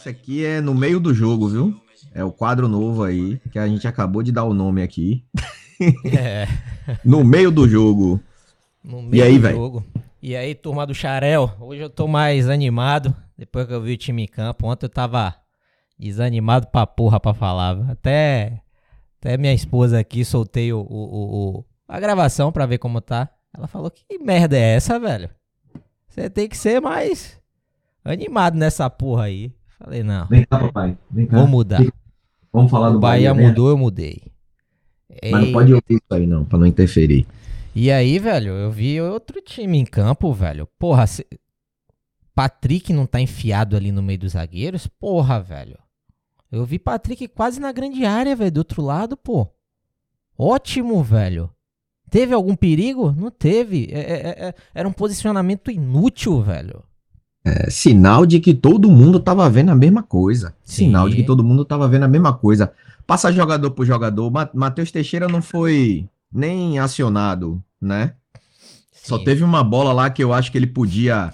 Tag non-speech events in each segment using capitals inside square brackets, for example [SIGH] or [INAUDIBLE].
esse aqui é no meio do jogo, viu? É o quadro novo aí, que a gente acabou de dar o nome aqui. [LAUGHS] É. no meio do jogo. No meio e aí, do véio? jogo. E aí, turma do Xarel, hoje eu tô mais animado, depois que eu vi o time em campo. Ontem eu tava desanimado pra porra pra falar. Até, até minha esposa aqui, soltei o, o, o, a gravação pra ver como tá. Ela falou, que merda é essa, velho? Você tem que ser mais animado nessa porra aí. Falei, não. Vem cá, papai. Vem cá. Vou mudar. Vamos falar o do Bahia. Bahia mudou, eu mudei. Mas não pode ouvir isso aí não, pra não interferir. E aí, velho, eu vi outro time em campo, velho. Porra, se... Patrick não tá enfiado ali no meio dos zagueiros? Porra, velho. Eu vi Patrick quase na grande área, velho, do outro lado, pô. Ótimo, velho. Teve algum perigo? Não teve. É, é, é, é era um posicionamento inútil, velho. É, sinal de que todo mundo tava vendo a mesma coisa. Sim. Sinal de que todo mundo tava vendo a mesma coisa. Passa jogador por jogador. Matheus Teixeira não foi nem acionado, né? Sim. Só teve uma bola lá que eu acho que ele podia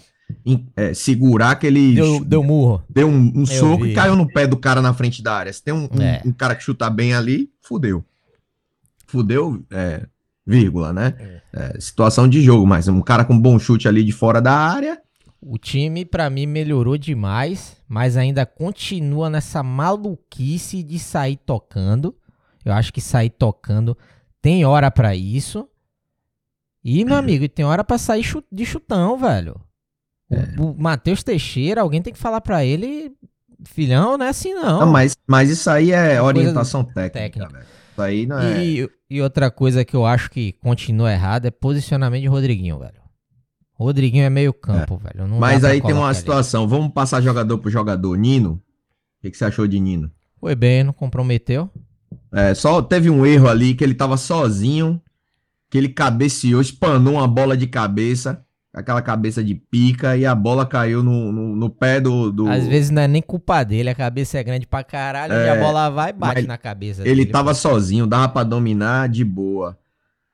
é, segurar que ele. Deu, deu murro. Deu um, um soco vi. e caiu no pé do cara na frente da área. Se tem um, é. um, um cara que chutar bem ali, fudeu. Fudeu, é, vírgula, né? É. é. situação de jogo, mas um cara com bom chute ali de fora da área o time, para mim, melhorou demais, mas ainda continua nessa maluquice de sair tocando. Eu acho que sair tocando tem hora para isso. E, meu amigo, tem hora para sair de chutão, velho. É. O, o Matheus Teixeira, alguém tem que falar para ele, filhão, não é assim não. não. mas, mas isso aí é orientação técnica, técnica. velho. Isso aí não é. E, e outra coisa que eu acho que continua errado é posicionamento de Rodriguinho, velho. Rodriguinho é meio campo, é. velho. Não Mas aí tem uma situação. Ali. Vamos passar jogador por jogador. Nino, o que, que, você achou de Nino? Foi bem, não comprometeu. É, só teve um erro ali que ele tava sozinho, que ele cabeceou, espanou uma bola de cabeça, aquela cabeça de pica, e a bola caiu no, no, no pé do, do, Às vezes não é nem culpa dele, a cabeça é grande pra caralho, é, e a bola vai e bate na cabeça Ele dele, tava pô. sozinho, dava pra dominar de boa.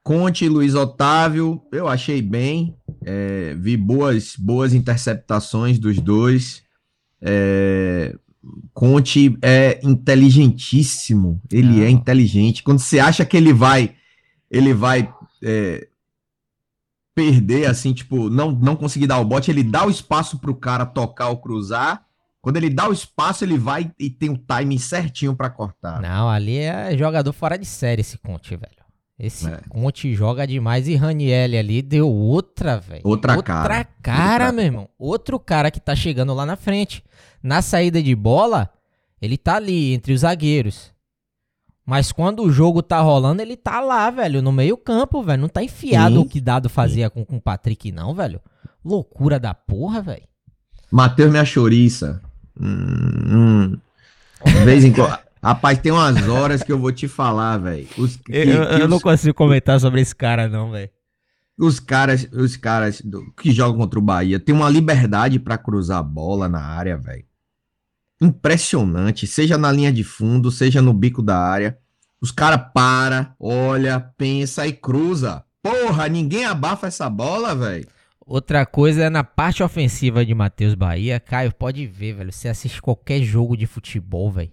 Conte e Luiz Otávio, eu achei bem. É, vi boas, boas interceptações dos dois. É, Conte é inteligentíssimo. Ele Não. é inteligente. Quando você acha que ele vai, ele vai é, perder, assim, tipo, não, não conseguir dar o bote, ele dá o espaço para o cara tocar ou cruzar. Quando ele dá o espaço, ele vai e tem o timing certinho para cortar. Não, ali é jogador fora de série esse Conte, velho. Esse é. Conte joga demais e Ranielli ali deu outra, velho. Outra, outra cara. Outra cara, meu irmão. Outro cara que tá chegando lá na frente. Na saída de bola, ele tá ali entre os zagueiros. Mas quando o jogo tá rolando, ele tá lá, velho, no meio campo, velho. Não tá enfiado Sim. o que Dado fazia com, com o Patrick, não, velho. Loucura da porra, velho. Matheus minha chouriça. Hum, hum. De vez em quando. Rapaz, tem umas horas que eu vou te falar, velho. Eu, eu os... não consigo comentar sobre esse cara, não, velho. Os caras, os caras do, que jogam contra o Bahia têm uma liberdade para cruzar a bola na área, velho. Impressionante, seja na linha de fundo, seja no bico da área. Os caras para, olha, pensa e cruza. Porra, ninguém abafa essa bola, velho. Outra coisa é na parte ofensiva de Matheus Bahia, Caio, pode ver, velho. Você assiste qualquer jogo de futebol, velho.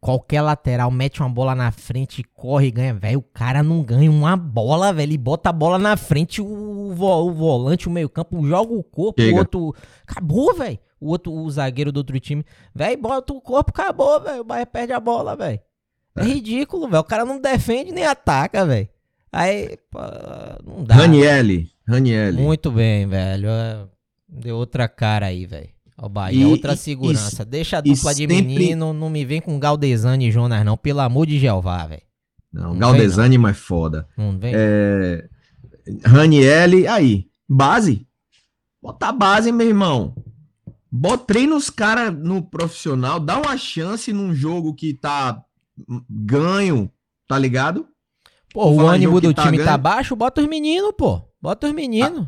Qualquer lateral mete uma bola na frente, corre e ganha. Velho, o cara não ganha uma bola, velho. Ele bota a bola na frente, o, vo, o volante, o meio-campo, joga o corpo, Chega. o outro. Acabou, velho. O outro, o zagueiro do outro time. Velho, bota o corpo, acabou, velho. O Bahia perde a bola, velho. É, é ridículo, velho. O cara não defende nem ataca, velho. Aí, pô, não dá. Ranielli. Ranielli. Muito bem, velho. É, deu outra cara aí, velho. Ó, Bahia, e, outra segurança. E, Deixa a dupla de sempre... menino, não me vem com Galdesani e Jonas, não. Pelo amor de Jeová, velho. Não, não Galdesani mais foda. Não vem. É... Aí. Base. Bota a base, meu irmão. Bota, treina os caras no profissional, dá uma chance num jogo que tá ganho, tá ligado? Pô, o ânimo do tá time tá ganho. tá baixo, bota os meninos, pô. Bota os meninos.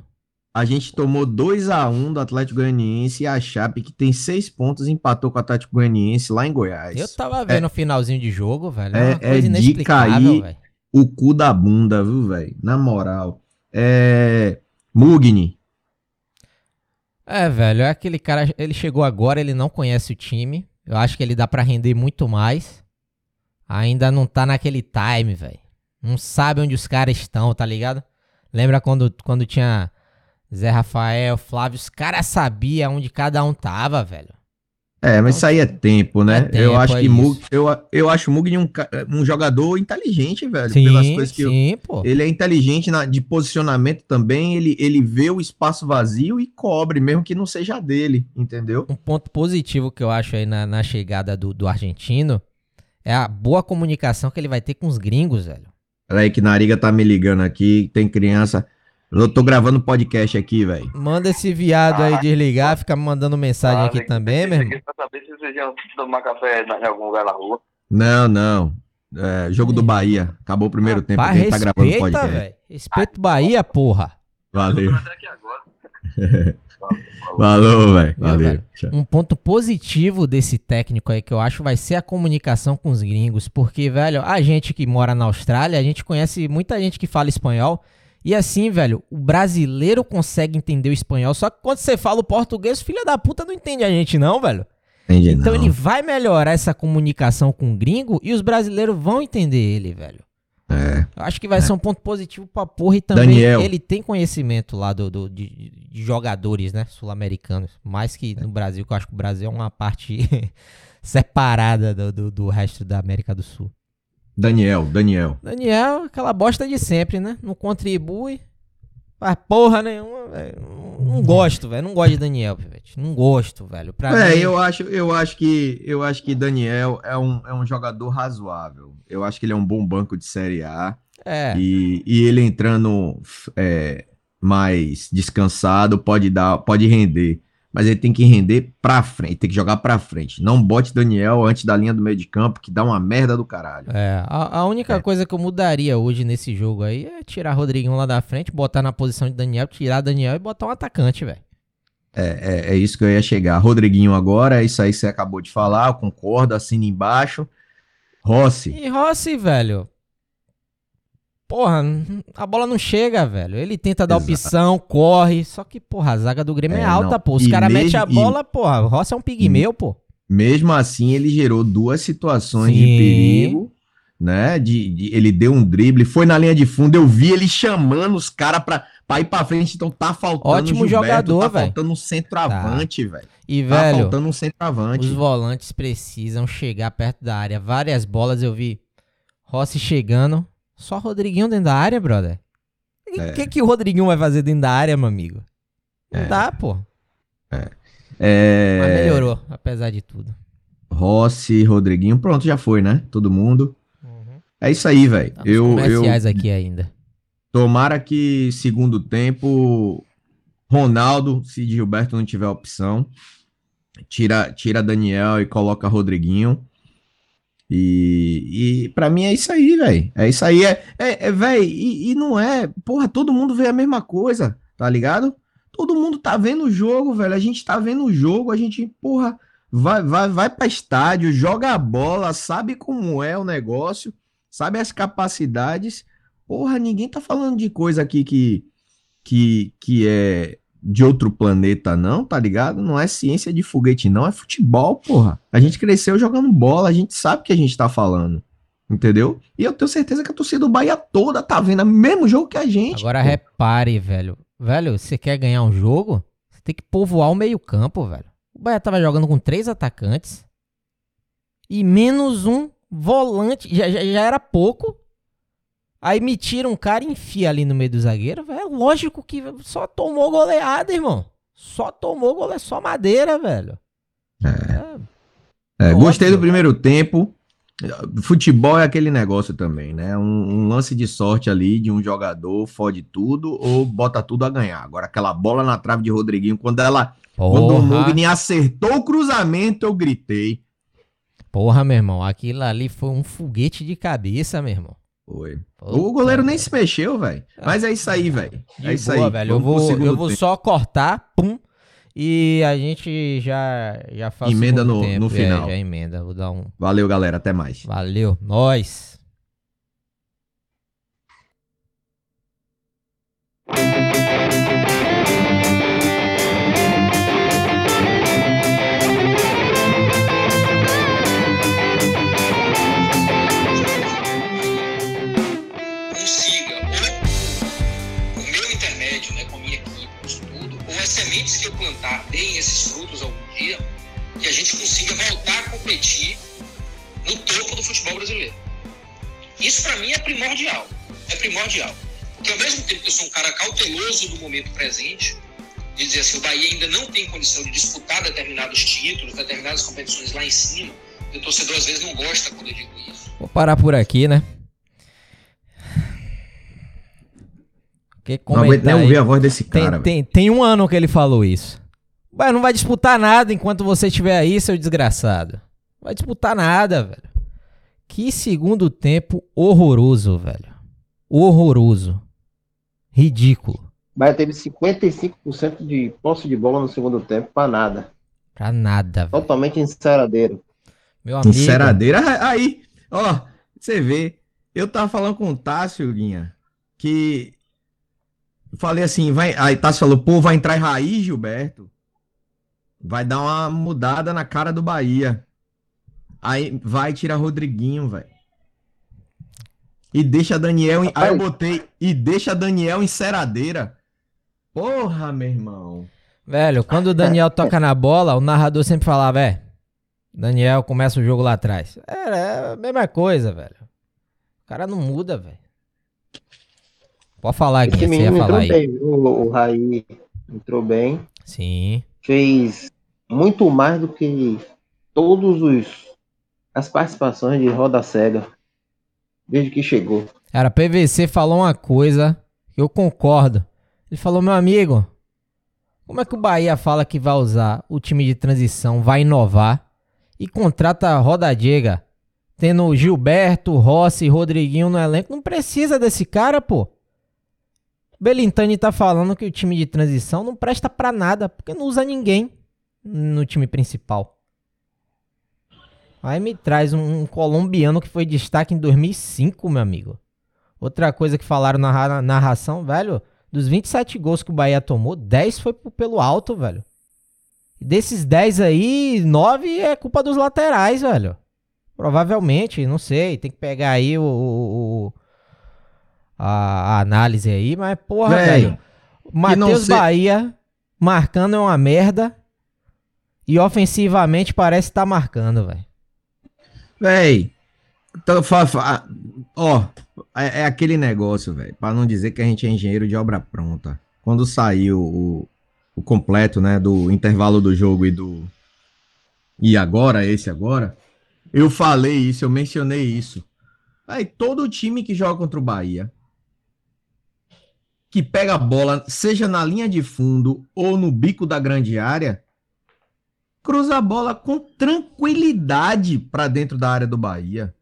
A gente tomou 2 a 1 do Atlético Goianiense e a Chape, que tem seis pontos, empatou com o Atlético Goianiense lá em Goiás. Eu tava vendo é, o finalzinho de jogo, velho. É, é, é de cair véio. o cu da bunda, viu, velho? Na moral. É. Mugni. É, velho, é aquele cara, ele chegou agora, ele não conhece o time. Eu acho que ele dá para render muito mais. Ainda não tá naquele time, velho. Não sabe onde os caras estão, tá ligado? Lembra quando, quando tinha Zé Rafael, Flávio, os caras sabiam onde cada um tava, velho. É, mas isso aí é tempo, né? É tempo, eu acho é que Mug, eu, eu acho o Mugni um, um jogador inteligente, velho. Sim, pelas coisas que sim, eu, pô. Ele é inteligente na, de posicionamento também. Ele, ele vê o espaço vazio e cobre, mesmo que não seja dele, entendeu? Um ponto positivo que eu acho aí na, na chegada do, do argentino é a boa comunicação que ele vai ter com os gringos, velho. Peraí, que Nariga tá me ligando aqui, tem criança. Eu tô gravando podcast aqui, velho. Manda esse viado aí desligar, fica me mandando mensagem ah, aqui também, meu irmão. pra saber se vocês iam tomar café em algum lugar na rua. Não, não. É, jogo do Bahia. Acabou o primeiro ah, tempo, a gente tá gravando podcast. Véio. Respeito Bahia, porra. Valeu. Falou, [LAUGHS] velho. Valeu. Um ponto positivo desse técnico aí que eu acho vai ser a comunicação com os gringos. Porque, velho, a gente que mora na Austrália, a gente conhece muita gente que fala espanhol. E assim, velho, o brasileiro consegue entender o espanhol, só que quando você fala o português, filha da puta não entende a gente não, velho. Entendi então não. ele vai melhorar essa comunicação com o gringo e os brasileiros vão entender ele, velho. É. Eu acho que vai é. ser um ponto positivo pra porra e também Daniel. ele tem conhecimento lá do, do de, de, jogadores, né, sul-americanos. Mais que no Brasil, que eu acho que o Brasil é uma parte [LAUGHS] separada do, do, do resto da América do Sul. Daniel, Daniel. Daniel, aquela bosta de sempre, né? Não contribui. Faz porra nenhuma, velho. Não gosto, velho. Não gosto de Daniel, Pivete. Não gosto, velho. Pra é, mim... eu acho, eu acho que eu acho que Daniel é um, é um jogador razoável. Eu acho que ele é um bom banco de Série A. É. E, e ele entrando é, mais descansado pode dar, pode render mas ele tem que render pra frente, tem que jogar pra frente. Não bote Daniel antes da linha do meio de campo, que dá uma merda do caralho. É, a, a única é. coisa que eu mudaria hoje nesse jogo aí é tirar Rodriguinho lá da frente, botar na posição de Daniel, tirar Daniel e botar um atacante, velho. É, é, é, isso que eu ia chegar. Rodriguinho agora, é isso aí que você acabou de falar, eu concordo, assina embaixo. Rossi. E Rossi, velho, Porra, a bola não chega, velho. Ele tenta dar Exato. opção, corre. Só que, porra, a zaga do Grêmio é, é alta, não. pô. Os caras metem a bola, e... porra. O Rossi é um pigmeu, pô. Mesmo assim, ele gerou duas situações Sim. de perigo, né? De, de, ele deu um drible, foi na linha de fundo. Eu vi ele chamando os caras pra, pra ir pra frente. Então tá faltando Ótimo Gilberto, jogador, tá velho. faltando um centroavante, tá. velho. E, tá velho, faltando um centroavante. Os volantes precisam chegar perto da área. Várias bolas eu vi Rossi chegando, só Rodriguinho dentro da área, brother? O é. que, que o Rodriguinho vai fazer dentro da área, meu amigo? Não é. dá, pô. É. é. Mas melhorou, apesar de tudo. Rossi, Rodriguinho, pronto, já foi, né? Todo mundo. Uhum. É isso aí, velho. Tá eu, comerciais eu... aqui ainda. Tomara que segundo tempo, Ronaldo, se Gilberto não tiver opção, tira, tira Daniel e coloca Rodriguinho. E, e para mim é isso aí, velho. É isso aí, é, é, é velho. E, e, não é, porra, todo mundo vê a mesma coisa, tá ligado? Todo mundo tá vendo o jogo, velho. A gente tá vendo o jogo, a gente, porra, vai, vai, vai pra estádio, joga a bola, sabe como é o negócio, sabe as capacidades. Porra, ninguém tá falando de coisa aqui que, que, que é de outro planeta, não, tá ligado? Não é ciência de foguete, não, é futebol, porra. A gente cresceu jogando bola, a gente sabe o que a gente tá falando. Entendeu? E eu tenho certeza que a torcida do Bahia toda tá vendo o mesmo jogo que a gente. Agora pô. repare, velho. Velho, você quer ganhar um jogo? Você tem que povoar o meio-campo, velho. O Bahia tava jogando com três atacantes e menos um volante. Já, já, já era pouco. Aí me tira um cara e enfia ali no meio do zagueiro, velho. Lógico que só tomou goleada, irmão. Só tomou goleada, só madeira, velho. É. é gostei do primeiro tempo. Futebol é aquele negócio também, né? Um, um, lance de sorte ali de um jogador fode tudo ou bota tudo a ganhar. Agora, aquela bola na trave de Rodriguinho, quando ela. Porra. Quando o Mugni acertou o cruzamento, eu gritei. Porra, meu irmão, aquilo ali foi um foguete de cabeça, meu irmão. Foi. o goleiro nem se mexeu, velho. Mas é isso aí, velho. É isso boa, aí. velho. eu vou, eu vou só cortar, pum. E a gente já, já faz Emenda no, tempo, no é, final. É, já emenda. Vou dar um. Valeu, galera. Até mais. Valeu. Nós. Que a gente consiga voltar a competir no topo do futebol brasileiro. Isso para mim é primordial. É primordial. Porque ao mesmo tempo que eu sou um cara cauteloso do momento presente, de dizer assim, o Bahia ainda não tem condição de disputar determinados títulos, determinadas competições lá em cima, e o torcedor às vezes não gosta quando eu digo isso. Vou parar por aqui, né? Que não aguento nem ouvir a voz desse cara. Tem, tem, tem, um ano que ele falou isso. Vai, não vai disputar nada enquanto você estiver aí, seu desgraçado. Não vai disputar nada, velho. Que segundo tempo horroroso, velho. Horroroso. Ridículo. Bahia teve 55% de posse de bola no segundo tempo pra nada. Pra nada, velho. Totalmente enceradeiro. Meu amigo. Enceradeira, aí, ó, você vê. Eu tava falando com o Tássio, Guinha, que falei assim, vai, aí Tássio falou, pô, vai entrar em raiz, Gilberto. Vai dar uma mudada na cara do Bahia. Aí vai tirar Rodriguinho, velho. E deixa Daniel. Em... Aí eu botei. E deixa Daniel em ceradeira. Porra, meu irmão. Velho, quando o Daniel toca na bola, o narrador sempre falava, é. Daniel começa o jogo lá atrás. É, é a mesma coisa, velho. O cara não muda, velho. Pode falar, aqui, você ia falar aí. Bem, o, o Raí entrou bem. Sim. Fez muito mais do que todos os as participações de Roda Cega desde que chegou. Cara, PVC falou uma coisa eu concordo. Ele falou, meu amigo, como é que o Bahia fala que vai usar o time de transição, vai inovar e contrata a Roda Diega, tendo Gilberto, Rossi Rodriguinho no elenco? Não precisa desse cara, pô. Belintani tá falando que o time de transição não presta para nada, porque não usa ninguém no time principal. Aí me traz um, um, colombiano que foi destaque em 2005, meu amigo. Outra coisa que falaram na narração, velho, dos 27 gols que o Bahia tomou, 10 foi pelo alto, velho. Desses 10 aí, 9 é culpa dos laterais, velho. Provavelmente, não sei, tem que pegar aí o, o a, a, análise aí, mas porra, velho. Matheus Bahia marcando é uma merda. E ofensivamente parece estar tá marcando, velho. Véi, então, ó, é, é, aquele negócio, velho, para não dizer que a gente é engenheiro de obra pronta. Quando saiu o, o completo, né, do intervalo do jogo e do e agora, esse agora, eu falei isso, eu mencionei isso. Aí todo time que joga contra o Bahia, que pega a bola, seja na linha de fundo ou no bico da grande área, cruza a bola com tranquilidade para dentro da área do Bahia.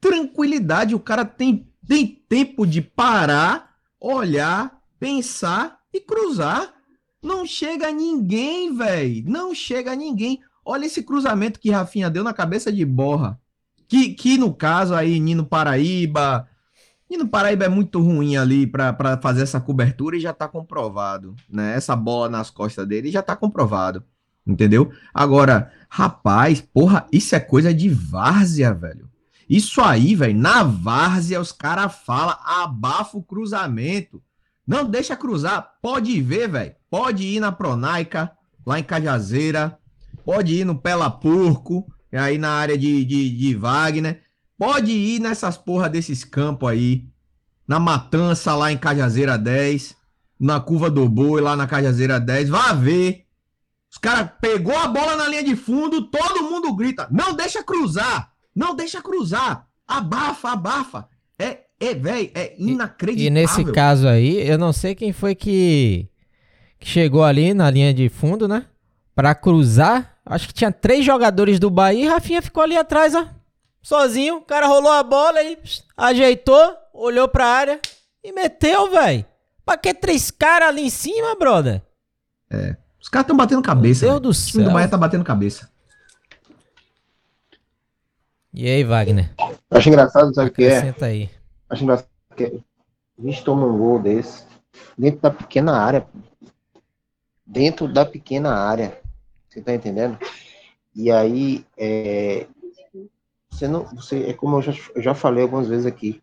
Tranquilidade, o cara tem, tem tempo de parar, olhar, pensar e cruzar. Não chega ninguém, velho. Não chega ninguém. Olha esse cruzamento que Rafinha deu na cabeça de Borra. Que, que no caso aí, Nino Paraíba. Nino Paraíba é muito ruim ali para fazer essa cobertura e já tá comprovado. Né? Essa bola nas costas dele já tá comprovado. Entendeu? Agora, rapaz, porra, isso é coisa de várzea, velho. Isso aí, velho, na várzea os caras falam, abafa o cruzamento. Não deixa cruzar. Pode ver, velho. Pode ir na Pronaica, lá em Cajazeira. Pode ir no Pela Porco, aí na área de, de, de Wagner. Pode ir nessas porra desses campos aí. Na Matança, lá em Cajazeira 10. Na Curva do Boi, lá na Cajazeira 10. Vá ver os caras pegou a bola na linha de fundo, todo mundo grita: não deixa cruzar, não deixa cruzar, abafa, abafa. É, é, velho, é inacreditável. E, e, nesse caso aí, eu não sei quem foi que, que chegou ali na linha de fundo, né? Pra cruzar. Acho que tinha três jogadores do Bahia e Rafinha ficou ali atrás, ó. Sozinho. O cara rolou a bola e ajeitou, olhou pra área e meteu, velho. Pra que três caras ali em cima, brother? É. Os caras estão batendo cabeça. Meu Deus do céu. O time do Bahia tá batendo cabeça. E aí, Wagner? Acho engraçado, sabe o que é? Senta aí. Acho engraçado que a gente toma um gol desse dentro da pequena área. Dentro da pequena área. Você tá entendendo? E aí, é, você não, você, é como eu já, eu já falei algumas vezes aqui,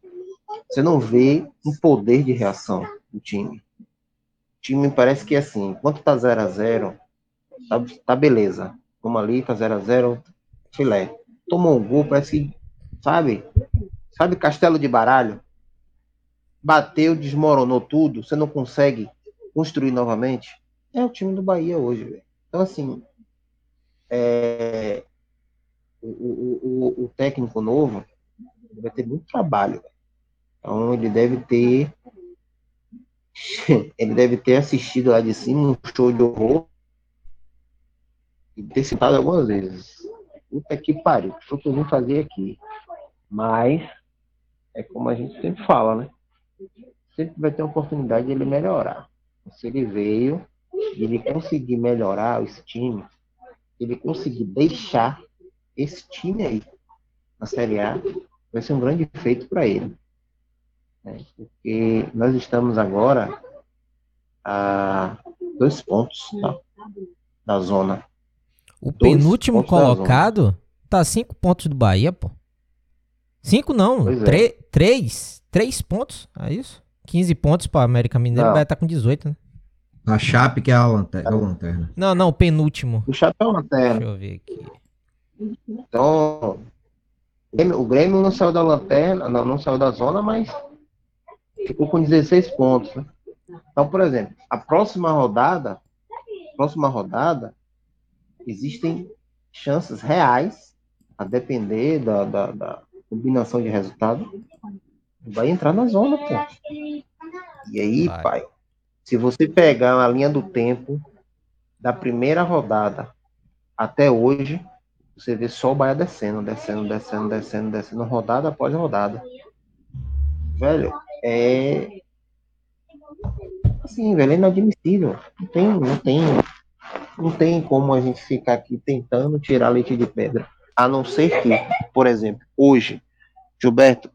você não vê um poder de reação do time. time parece que é assim, enquanto tá 0 a 0 tá, tá beleza. Vamos ali, tá 0 a 0 filé. Tomou um gol, parece que, sabe? Sabe castelo de baralho? Bateu, desmoronou tudo, você não consegue construir novamente. É o time do Bahia hoje. Então, assim, é, o, o, o, o, técnico novo vai ter muito trabalho. Então, ele deve ter [LAUGHS] ele deve ter assistido lá de cima um show de horror e ter citado algumas vezes. Puta que pariu, o que eu vim fazer aqui? Mas, é como a gente sempre fala, né? Sempre vai ter oportunidade de ele melhorar. Se ele veio, ele conseguir melhorar esse time, ele conseguir deixar esse time aí na Série A, vai ser um grande feito para ele. Né? Porque nós estamos agora a dois pontos tá? da zona. O dois penúltimo colocado tá cinco pontos do Bahia, pô. Cinco não, é. três. Três pontos, é isso? 15 pontos para América Mineiro, vai estar tá com 18, né? A Chape que é a lanterna. É a lanterna. Não, não, o penúltimo. O Chape é a lanterna. Deixa eu ver aqui. Então, o Grêmio não saiu da lanterna, não, não saiu da zona, mas ficou com 16 pontos. Né? Então, por exemplo, a próxima rodada, próxima rodada, existem chances reais, a depender da, da, da combinação de resultado, vai entrar na zona, pô. E aí, vai. pai, se você pegar a linha do tempo da primeira rodada até hoje, você vê só o Bahia descendo, descendo, descendo, descendo, descendo, rodada após rodada. Velho, é. Assim, velho, é inadmissível. Não tem, não tem, não tem como a gente ficar aqui tentando tirar leite de pedra. A não ser que, por exemplo, hoje, Gilberto,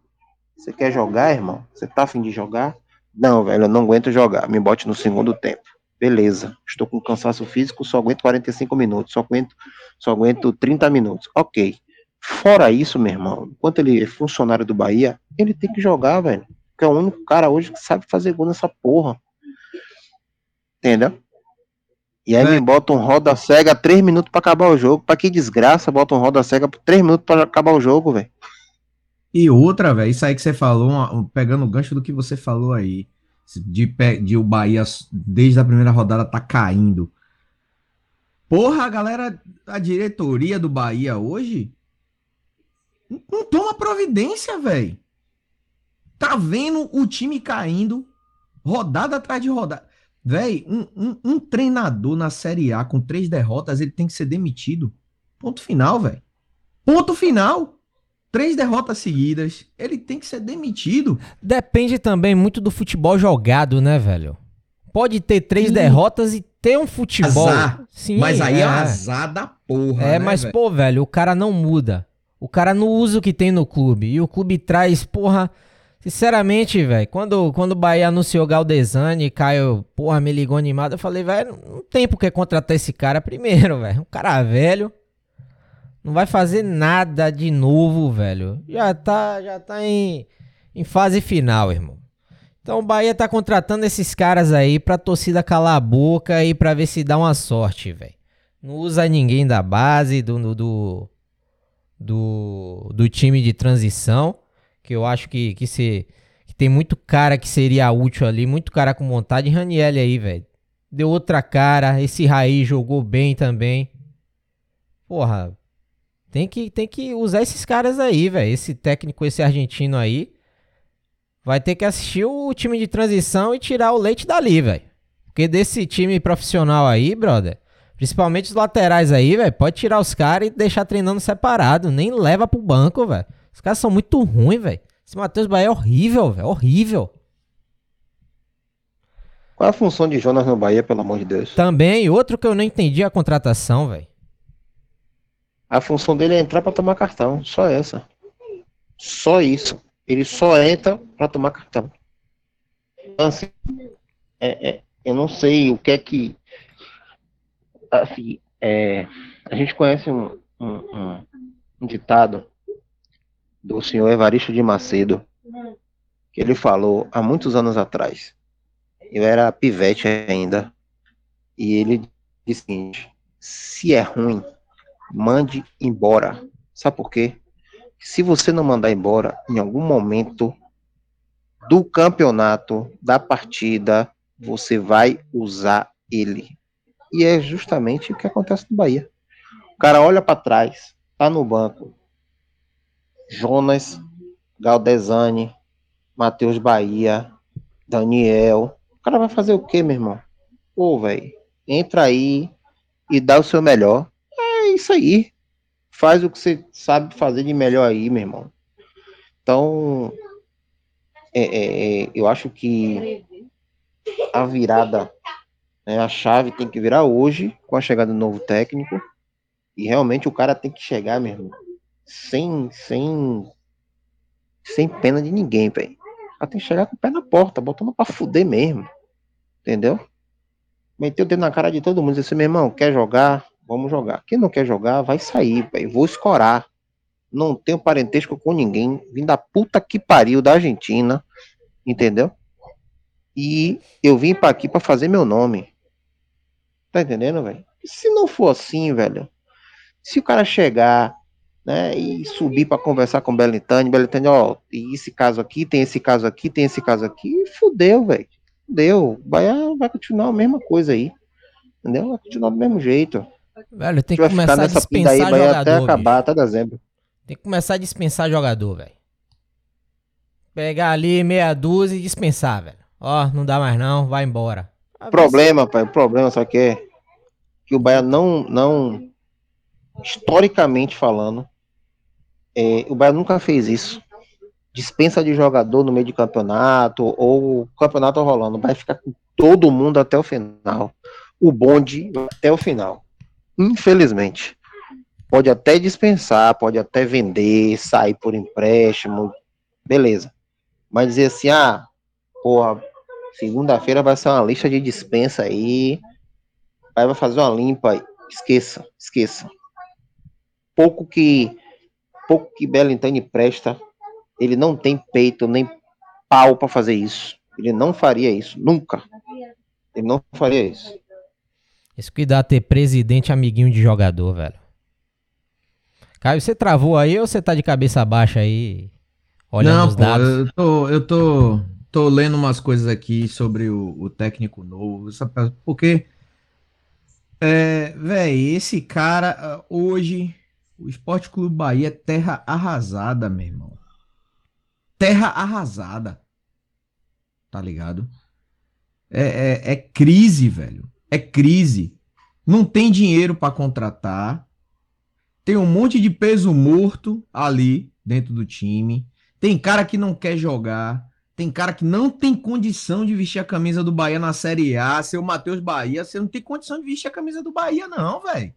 você quer jogar, irmão? Você tá afim de jogar? Não, velho, eu não aguento jogar. Me bote no segundo tempo. Beleza. Estou com cansaço físico, só aguento 45 minutos, só aguento, só aguento 30 minutos. Ok. Fora isso, meu irmão, enquanto ele é funcionário do Bahia, ele tem que jogar, velho. Porque é o único cara hoje que sabe fazer gol nessa porra. Entendeu? E aí é. me bota um roda cega 3 minutos para acabar o jogo. Pra que desgraça, bota um roda cega 3 minutos para acabar o jogo, velho. E outra, velho, isso aí que você falou, pegando o gancho do que você falou aí, de, de o Bahia, desde a primeira rodada, tá caindo. Porra, a galera, a diretoria do Bahia hoje não toma providência, velho. Tá vendo o time caindo, rodada atrás de rodada. Véi, um, um, um, treinador na Série A com três derrotas, ele tem que ser demitido. Ponto final, velho. Ponto final três derrotas seguidas, ele tem que ser demitido. Depende também muito do futebol jogado, né, velho? Pode ter três Sim. derrotas e ter um futebol. Azar. Sim, mas aí é, é azar da porra. É, né, mas, véio? pô, velho, o cara não muda. O cara não usa o que tem no clube. E o clube traz, porra. Sinceramente, velho, quando, quando o Bahia anunciou Galdesani e Caio, porra, me ligou animado, eu falei, velho, não tem por que contratar esse cara primeiro, [LAUGHS] velho. Um cara velho, não vai fazer nada de novo, velho. Já tá, já tá em, em fase final, irmão. Então o Bahia tá contratando esses caras aí pra torcida calar a boca e pra ver se dá uma sorte, velho. Não usa ninguém da base, do, do, do, do time de transição, que eu acho que, que, se, que tem muito cara que seria útil ali, muito cara com vontade. Raniel aí, velho. Deu outra cara, esse Raí jogou bem também. Porra, tem que, tem que usar esses caras aí, velho. Esse técnico, esse argentino aí. Vai ter que assistir o time de transição e tirar o leite dali, velho. Porque desse time profissional aí, brother. Principalmente os laterais aí, velho. Pode tirar os caras e deixar treinando separado. Nem leva pro banco, velho. Os caras são muito ruins, velho. Esse Matheus Bahia é horrível, velho. Horrível. Qual é a função de Jonas no Bahia, pelo amor de Deus? Também, outro que eu não entendi é a contratação, velho. A função dele é entrar para tomar cartão, só essa. Só isso. Ele só entra para tomar cartão. Então, assim, é, é, eu não sei o que é que. Assim, é, a gente conhece um, um, um, um ditado do senhor Evaristo de Macedo, que ele falou há muitos anos atrás. eu era pivete ainda, e ele disse o seguinte: se é ruim, mande embora. Sabe por quê? Se você não mandar embora, em algum momento do campeonato, da partida, você vai usar ele. E é justamente o que acontece no Bahia. O cara olha para trás, tá no banco. Jonas, Galdesani, Matheus Bahia, Daniel. O cara vai fazer o quê, meu irmão? Pô, velho, entra aí e dá o seu melhor. É isso aí. Faz o que você sabe fazer de melhor aí, meu irmão. Então, é, é, é eu acho que a virada, né, a chave tem que virar hoje, com a chegada do novo técnico. E realmente o cara tem que chegar, meu irmão, sem, sem, sem pena de ninguém, velho. Cara tem que chegar com o pé na porta, botando pra fuder mesmo. Entendeu? Meteu o dedo na cara de todo mundo. Disse, meu irmão, quer jogar? Vamos jogar. Quem não quer jogar, vai sair, velho. Vou escorar. Não tenho parentesco com ninguém. Vim da puta que pariu da Argentina. Entendeu? E eu vim para aqui para fazer meu nome. Tá entendendo, velho? Se não for assim, velho, se o cara chegar, né, e subir para conversar com Belintani, Belintani, ó, e esse caso aqui, tem esse caso aqui, tem esse caso aqui, fudeu, velho. Fudeu. Vai, vai continuar a mesma coisa aí. Entendeu? Vai continuar do mesmo jeito. Velho, tem que começar a dispensar aí, vai jogador. até acabar, até dezembro. Tem que começar a dispensar jogador, velho. Pegar ali meia dúzia e dispensar, velho. Ó, não dá mais não, vai embora. O problema, pai, o problema só que é que o Bahia não, não historicamente falando, é, o Bahia nunca fez isso. Dispensa de jogador no meio de campeonato, ou o campeonato rolando, vai ficar com todo mundo até o final. O bonde até o final. Infelizmente. Pode até dispensar, pode até vender, sair por empréstimo, beleza. Mas dizer assim, ah, porra, segunda-feira vai ser uma lista de dispensa aí, aí vai fazer uma limpa aí. Esqueça, esqueça. Pouco que pouco que Belintani presta, ele não tem peito nem pau para fazer isso. Ele não faria isso, nunca. Ele não faria isso. Isso que dá ter presidente amiguinho de jogador, velho. Caio, você travou aí ou você tá de cabeça baixa aí? Olhando não, os pô, dados? Eu tô, eu tô, tô lendo umas coisas aqui sobre o, o técnico novo, porque, é, velho, esse cara, hoje, o Esporte Clube Bahia é terra arrasada, meu irmão. Terra arrasada. Tá ligado? É, é, é crise, velho. É crise. Não tem dinheiro para contratar. Tem um monte de peso morto ali dentro do time. Tem cara que não quer jogar. Tem cara que não tem condição de vestir a camisa do Bahia na Série A. Seu Matheus Bahia, você não tem condição de vestir a camisa do Bahia, não, velho.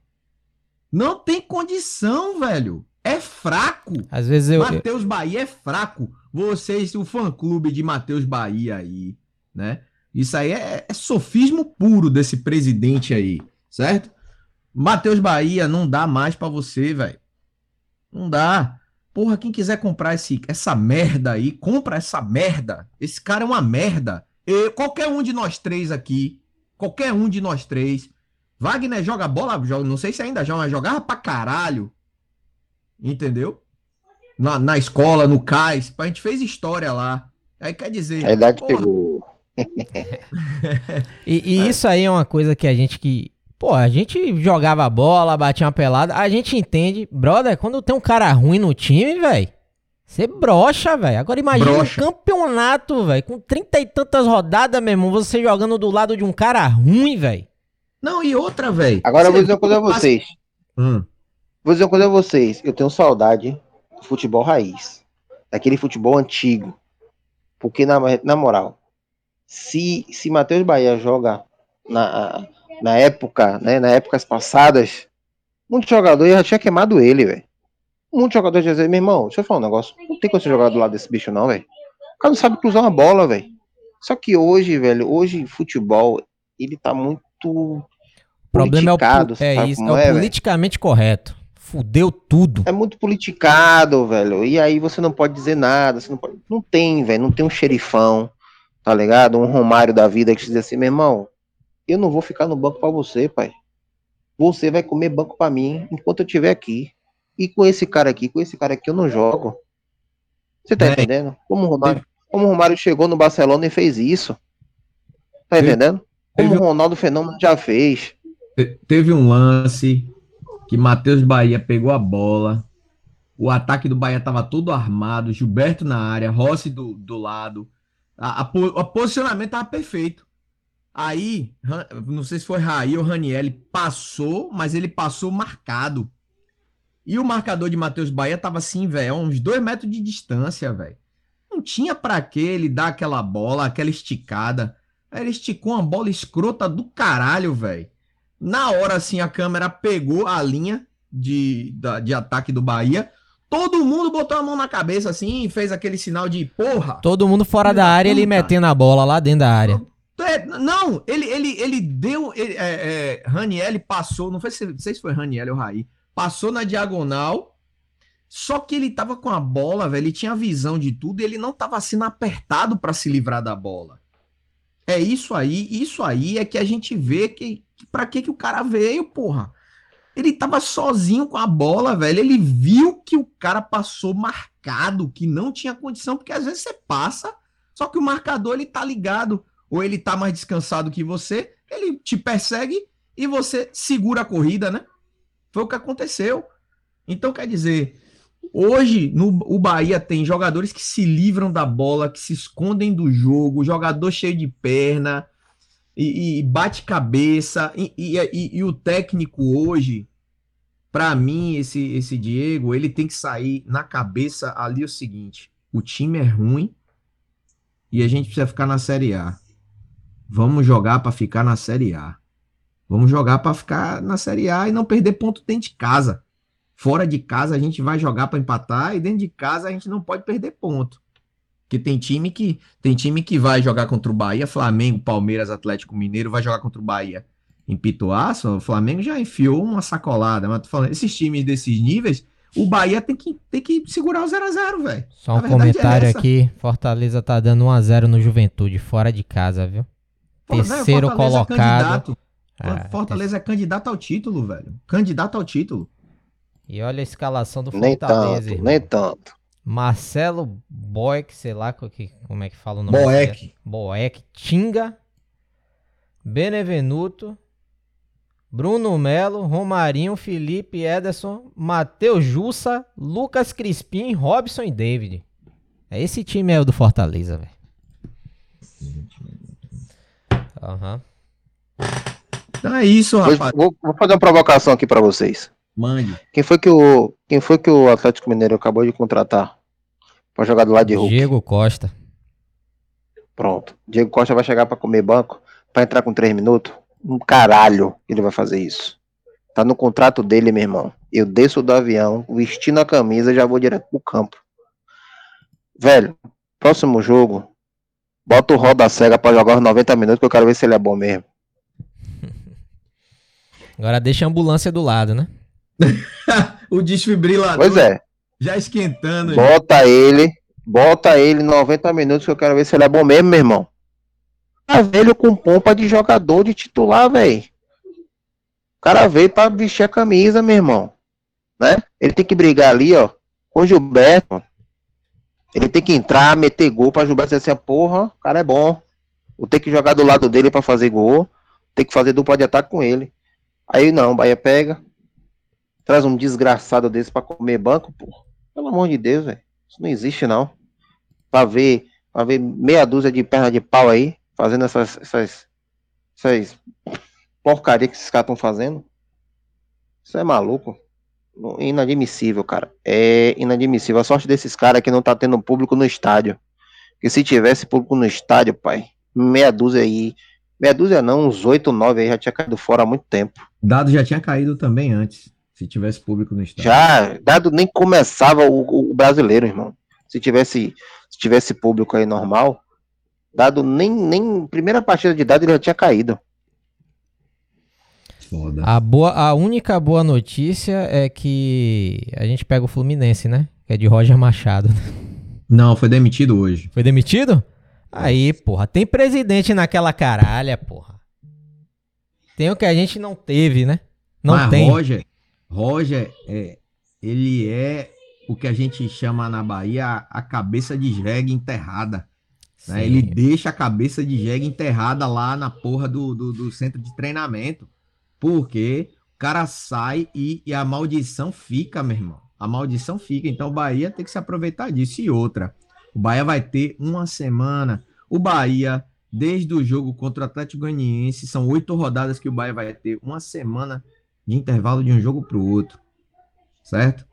Não tem condição, velho. É fraco. Às vezes eu. Matheus Bahia é fraco. Vocês, o fã-clube de Matheus Bahia aí, né? Isso aí é, é sofismo puro desse presidente aí, certo? Matheus Bahia não dá mais para você, velho. Não dá. Porra, quem quiser comprar esse, essa merda aí, compra essa merda. Esse cara é uma merda. Eu, qualquer um de nós três aqui, qualquer um de nós três. Wagner joga bola, joga, não sei se ainda joga, mas jogava pra caralho. Entendeu? Na, na escola, no CAIS. A gente fez história lá. Aí quer dizer. A idade porra, pegou. [LAUGHS] e, e isso aí é uma coisa que a gente que Pô, a gente jogava bola, batia uma pelada, a gente entende. Brother, quando tem um cara ruim no time, velho, você brocha, velho. Agora imagina brocha. um campeonato, velho, com trinta e tantas rodadas, meu irmão, você jogando do lado de um cara ruim, velho. Não, e outra, velho. Agora eu vou dizer uma coisa a vocês. Hum. Vou dizer uma coisa a vocês. Eu tenho saudade do futebol raiz. Daquele futebol antigo. Porque, na, na moral, se, se Matheus Bahia joga na, na época, né, na épocas passadas, muito jogador já tinha queimado ele, velho. Muito jogador já dizia, meu irmão, deixa eu falar um negócio. Não tem como você jogar do lado desse bicho, não, velho. O cara não sabe cruzar uma bola, velho. Só que hoje, velho, hoje futebol, ele tá muito. O problema é, o, é isso, é, é politicamente véio? correto. Fudeu tudo. É muito politicado, velho. E aí você não pode dizer nada. Você não, pode... não tem, velho. Não tem um xerifão. Tá ligado? Um Romário da vida que diz assim, meu irmão, eu não vou ficar no banco para você, pai. Você vai comer banco para mim enquanto eu estiver aqui. E com esse cara aqui, com esse cara aqui eu não jogo. Você tá é. entendendo? Como o, Romário, como o Romário chegou no Barcelona e fez isso. Tá entendendo? Como o Ronaldo Fenômeno já fez. Teve um lance que Matheus Bahia pegou a bola. O ataque do Bahia estava todo armado, Gilberto na área, Rossi do, do lado. A, a, o posicionamento estava perfeito. Aí, não sei se foi Raí ou Raniel, passou, mas ele passou marcado. E o marcador de Matheus Bahia tava assim, velho, uns dois metros de distância, velho. Não tinha para que ele dar aquela bola, aquela esticada. Aí ele esticou uma bola escrota do caralho, velho. Na hora, assim, a câmera pegou a linha de, de ataque do Bahia. Todo mundo botou a mão na cabeça, assim, e fez aquele sinal de porra. Todo mundo fora da área, ele metendo a bola lá dentro da área. É, não, ele, ele, ele deu. Ele, é, é, Raniel passou, não, foi, não sei se foi Raniel ou Raí, passou na diagonal. Só que ele tava com a bola, velho. Ele tinha visão de tudo e ele não tava sendo apertado para se livrar da bola. É isso aí, isso aí é que a gente vê que, que para que que o cara veio, porra. Ele tava sozinho com a bola, velho. Ele viu que o cara passou marcado, que não tinha condição, porque às vezes você passa, só que o marcador ele tá ligado ou ele tá mais descansado que você, ele te persegue e você segura a corrida, né? Foi o que aconteceu. Então, quer dizer, hoje no, o Bahia tem jogadores que se livram da bola, que se escondem do jogo, jogador cheio de perna e, e bate cabeça. E, e, e, o técnico hoje, para mim, esse, esse Diego, ele tem que sair na cabeça ali o seguinte: o time é ruim e a gente precisa ficar na Série A. Vamos jogar para ficar na Série A. Vamos jogar para ficar na Série A e não perder ponto dentro de casa. Fora de casa a gente vai jogar para empatar e dentro de casa a gente não pode perder ponto. Porque tem time que tem time que vai jogar contra o Bahia, Flamengo, Palmeiras, Atlético Mineiro, vai jogar contra o Bahia em Pituaço, o Flamengo já enfiou uma sacolada, mas tô falando, esses times desses níveis, o Bahia tem que, tem que segurar o 0x0, velho. Só um é comentário é aqui, Fortaleza tá dando 1x0 no Juventude, fora de casa, viu? Terceiro não, colocado. É, Fortaleza é candidato ao título, velho. Candidato ao título. E olha a escalação do Fortaleza. Nem tanto, nem tanto. Marcelo Boeck, sei lá como é que fala o nome Boeck. Boeck. Tinga. Benevenuto. Bruno Melo, Romarinho, Felipe, Ederson, Matheus Jussa, Lucas Crispim, Robson e David. É esse time é o do Fortaleza, velho. Aham. Então é isso, rapaz. Vou, vou fazer uma provocação aqui para vocês. Mande. Quem foi que o quem foi que o Atlético Mineiro acabou de contratar para jogar do lado de Hulk? Diego Costa. Pronto. Diego Costa vai chegar para comer banco, para entrar com três minutos. Um caralho, ele vai fazer isso. Tá no contrato dele, meu irmão. Eu desço do avião, vestindo a camisa, já vou direto pro campo. Velho, próximo jogo, Bota o roda cega pra jogar os 90 minutos que eu quero ver se ele é bom mesmo. [LAUGHS] Agora deixa a ambulância do lado, né? [LAUGHS] o desfibrilador. Pois é. Já esquentando. Bota ele, bota ele 90 minutos que eu quero ver se ele é bom mesmo, meu irmão. Tá velho com pompa de jogador de titular, velho. O cara veio pra vestir a camisa, meu irmão. Né? Ele tem que brigar ali, ó, com o Gilberto. Ele tem que entrar, meter gol pra Gilberto dizer assim, porra, o cara é bom. Vou ter que jogar do lado dele para fazer gol. Tem que fazer dupla de ataque com ele. Aí não, o Bahia pega. Traz um desgraçado desse para comer banco, porra. Pelo amor de Deus, velho. Isso não existe, não. Pra ver, pra ver meia dúzia de perna de pau aí, fazendo essas, essas, essas porcaria que esses caras estão fazendo. Isso é maluco inadmissível, cara. É inadmissível. A sorte desses caras é que não tá tendo público no estádio. Porque se tivesse público no estádio, pai, meia dúzia aí. Meia dúzia não, uns oito, nove aí já tinha caído fora há muito tempo. Dado já tinha caído também antes, se tivesse público no estádio. Já, dado nem começava o, o brasileiro, irmão. Se tivesse, se tivesse público aí normal, dado nem, nem primeira partida de dado ele já tinha caído. Foda. A, boa, a única boa notícia é que a gente pega o Fluminense, né? Que é de Roger Machado. Não, foi demitido hoje. Foi demitido? Aí, porra, tem presidente naquela caralha, porra. Tem o que a gente não teve, né? Não Mas tem. Roger, Roger, é, ele é o que a gente chama na Bahia a, cabeça de jegue enterrada. né? Ele deixa a cabeça de jegue enterrada lá na porra do, do, do centro de treinamento. Porque o cara sai e, e a maldição fica, meu irmão. A maldição fica. Então o Bahia tem que se aproveitar disso. E outra, o Bahia vai ter uma semana. O Bahia, desde o jogo contra o Atlético Goianiense, são oito rodadas que o Bahia vai ter uma semana de intervalo de um jogo para o outro. Certo?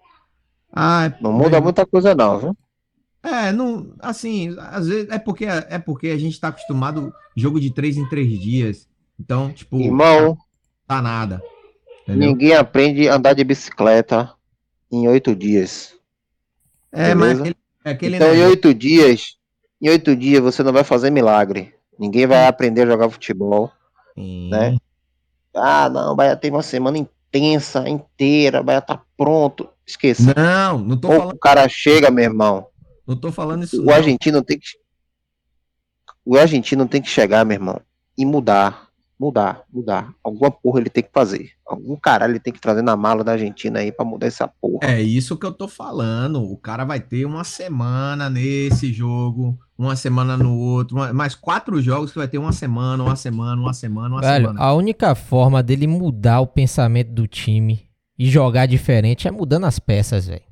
Ah, Não muda muita coisa, não, viu? é, não, assim, às vezes é porque é porque a gente tá acostumado jogo de três em três dias. Então, tipo, Irmão, tá nada. Entendeu? ninguém aprende a andar de bicicleta em oito dias. É, mas beleza? aquele, é aquele Então, em oito dias, em oito dias você não vai fazer milagre. Ninguém vai aprender a jogar futebol. Sim. né? Ah, não, vai ter uma semana intensa, inteira, vai estar pronto. Esqueça. Não, não tô Ou falando, o cara chega, meu irmão. não tô falando isso. O não. argentino tem que. O argentino tem que chegar, meu irmão, e mudar. Mudar, mudar. Alguma porra ele tem que fazer. Algum caralho ele tem que trazer na mala da Argentina aí pra mudar essa porra. É isso que eu tô falando. O cara vai ter uma semana nesse jogo, uma semana no outro, uma- mais quatro jogos que vai ter uma semana, uma semana, uma semana, uma Velho, semana. a única forma dele mudar o pensamento do time e jogar diferente é mudando as peças, velho.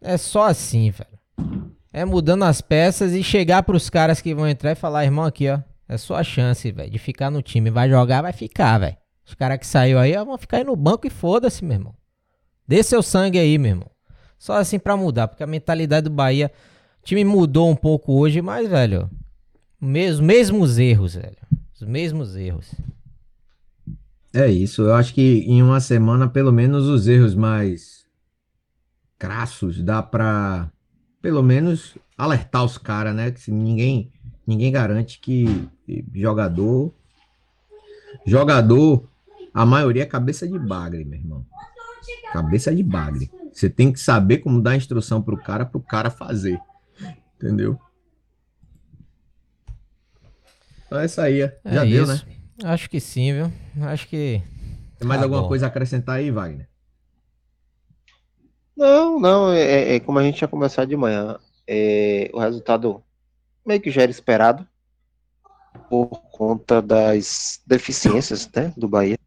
É só assim, velho. É mudando as peças e chegar pros caras que vão entrar e falar, irmão, aqui, ó. É só a chance, velho, de ficar no time. Vai jogar, vai ficar, velho. Os caras que saiu aí, vão ficar aí no banco e foda-se, meu irmão. Dê seu sangue aí, meu irmão. Só assim pra mudar, porque a mentalidade do Bahia. O time mudou um pouco hoje, mas, velho. Mes mesmos erros, velho. Os mesmos erros. É isso. Eu acho que em uma semana, pelo menos, os erros mais crassos dá pra, pelo menos, alertar os caras, né? Que ninguém, ninguém garante que jogador, jogador, a maioria é cabeça de bagre, meu irmão. Cabeça de bagre. Você tem que saber como dar instrução pro cara, pro cara fazer. Entendeu? Então é isso aí. É Já deu, né? isso. Acho que sim, viu? Acho que. Tem mais Tá alguma bom. coisa a acrescentar aí, Wagner? Não, não, é, é como a gente tinha conversado de manhã. É, o resultado meio que já era esperado por conta das deficiências né, do Bahia.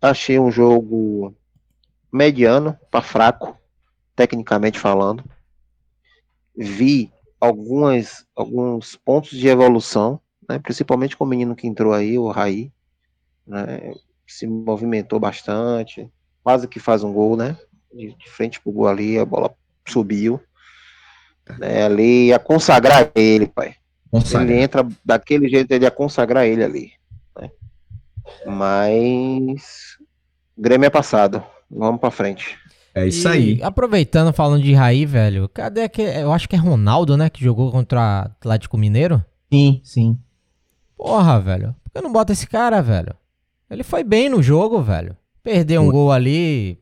Achei um jogo mediano para fraco, tecnicamente falando. Vi algumas, alguns pontos de evolução, né, principalmente com o menino que entrou aí, o Raí, né, se movimentou bastante, quase que faz um gol, né? de, de frente pro gol ali, a bola subiu. Né, ali ia consagrar ele, pai. Ele entra daquele jeito, ele ia consagrar ele ali. né. Mas Grêmio é passado. Vamos pra frente. É isso E, aí. Aproveitando, falando de Raí, velho. Cadê que. Eu acho que é Ronaldo, né? Que jogou contra o Atlético Mineiro. Sim, sim. Porra, velho. Por que não bota esse cara, velho? Ele foi bem no jogo, velho. Perdeu um gol ali.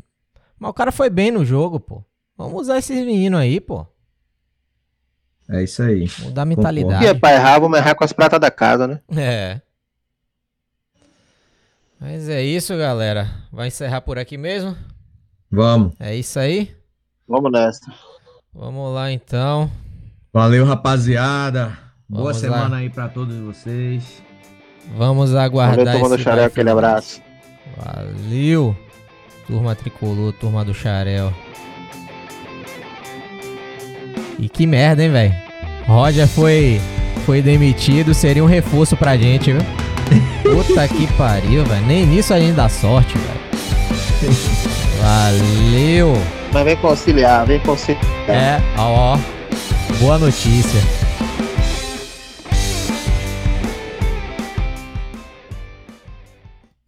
Mas o cara foi bem no jogo, pô. Vamos usar esses meninos aí, pô. É isso aí. Mudar a E é mentalidade. pra errar, vamos errar com as pratas da casa, né? É. Mas é isso, galera. Vai encerrar por aqui mesmo? Vamos. É isso aí? Vamos nessa. Vamos lá então. Valeu, rapaziada. Boa Vamos semana lá. aí pra todos vocês. Vamos aguardar Valeu, turma do esse Xarel, aquele abraço. Valeu. Turma tricolor, turma do Xarel. E que merda, hein, velho? Roger foi foi demitido, seria um reforço pra gente, viu? [LAUGHS] Puta que pariu, velho. Nem nisso a gente dá sorte, velho. Valeu. Mas vem conciliar, vem conciliar. É, ó, ó. Boa notícia.